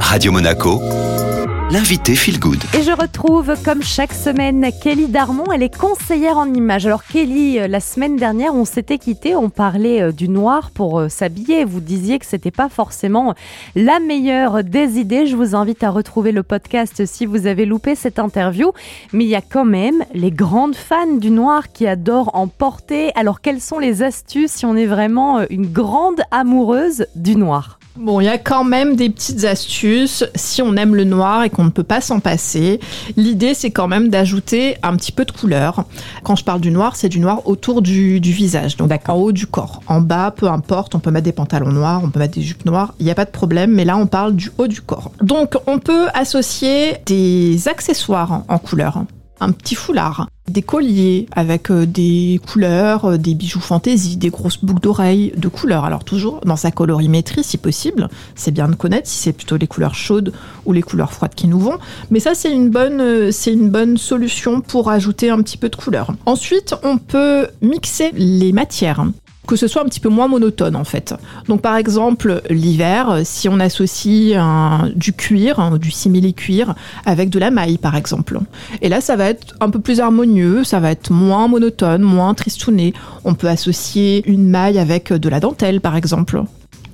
Radio Monaco, l'invité Feel Good. Et je retrouve, comme chaque semaine, Kelly Darmon. Elle est conseillère en images. Alors, Kelly, euh, la semaine dernière, on s'était quitté. On parlait euh, du noir pour euh, s'habiller. Vous disiez que c'était pas forcément la meilleure des idées. Je vous invite à retrouver le podcast si vous avez loupé cette interview. Mais il y a quand même les grandes fans du noir qui adorent en porter. Alors, quelles sont les astuces si on est vraiment une grande amoureuse du noir? Bon, il y a quand même des petites astuces si on aime le noir et qu'on ne peut pas s'en passer. L'idée, c'est quand même d'ajouter un petit peu de couleur. Quand je parle du noir, c'est du noir autour du, visage, donc en haut du corps. En bas, peu importe, on peut mettre des pantalons noirs, on peut mettre des jupes noires, il n'y a pas de problème, mais là, on parle du haut du corps. Donc, on peut associer des accessoires en couleur un petit foulard, des colliers avec euh, des couleurs, euh, des bijoux fantaisie, des grosses boucles d'oreilles de couleurs. Alors toujours dans sa colorimétrie si possible, c'est bien de connaître si c'est plutôt les couleurs chaudes ou les couleurs froides qui nous vont. Mais ça c'est une bonne, euh, c'est une bonne solution pour ajouter un petit peu de couleur. Ensuite, on peut mixer les matières que ce soit un petit peu moins monotone en fait. Donc par exemple l'hiver, si on associe du cuir, du simili-cuir avec de la maille par exemple. Et là ça va être un peu plus harmonieux, ça va être moins monotone, moins tristouné. On peut associer une maille avec de la dentelle par exemple.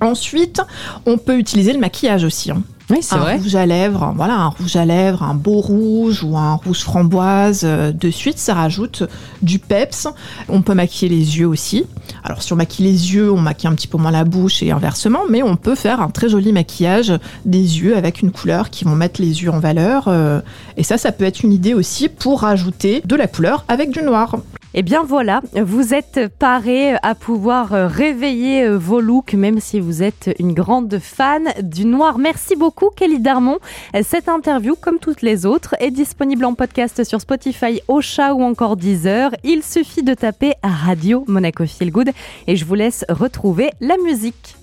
Ensuite, on peut utiliser le maquillage aussi. Hein. Oui, c'est un rouge à lèvres, voilà, un rouge à lèvres, un beau rouge ou un rouge framboise. Euh, de suite, ça rajoute du peps. On peut maquiller les yeux aussi. Alors, si on maquille les yeux, on maquille un petit peu moins la bouche et inversement, mais on peut faire un très joli maquillage des yeux avec une couleur qui vont mettre les yeux en valeur. Euh, et ça, ça peut être une idée aussi pour rajouter de la couleur avec du noir. Eh bien voilà, vous êtes paré à pouvoir réveiller vos looks, même si vous êtes une grande fan du noir. Merci beaucoup Kelly Darmon. Cette interview, comme toutes les autres, est disponible en podcast sur Spotify, Ocha ou encore Deezer. Il suffit de taper Radio Monaco Feel Good et je vous laisse retrouver la musique.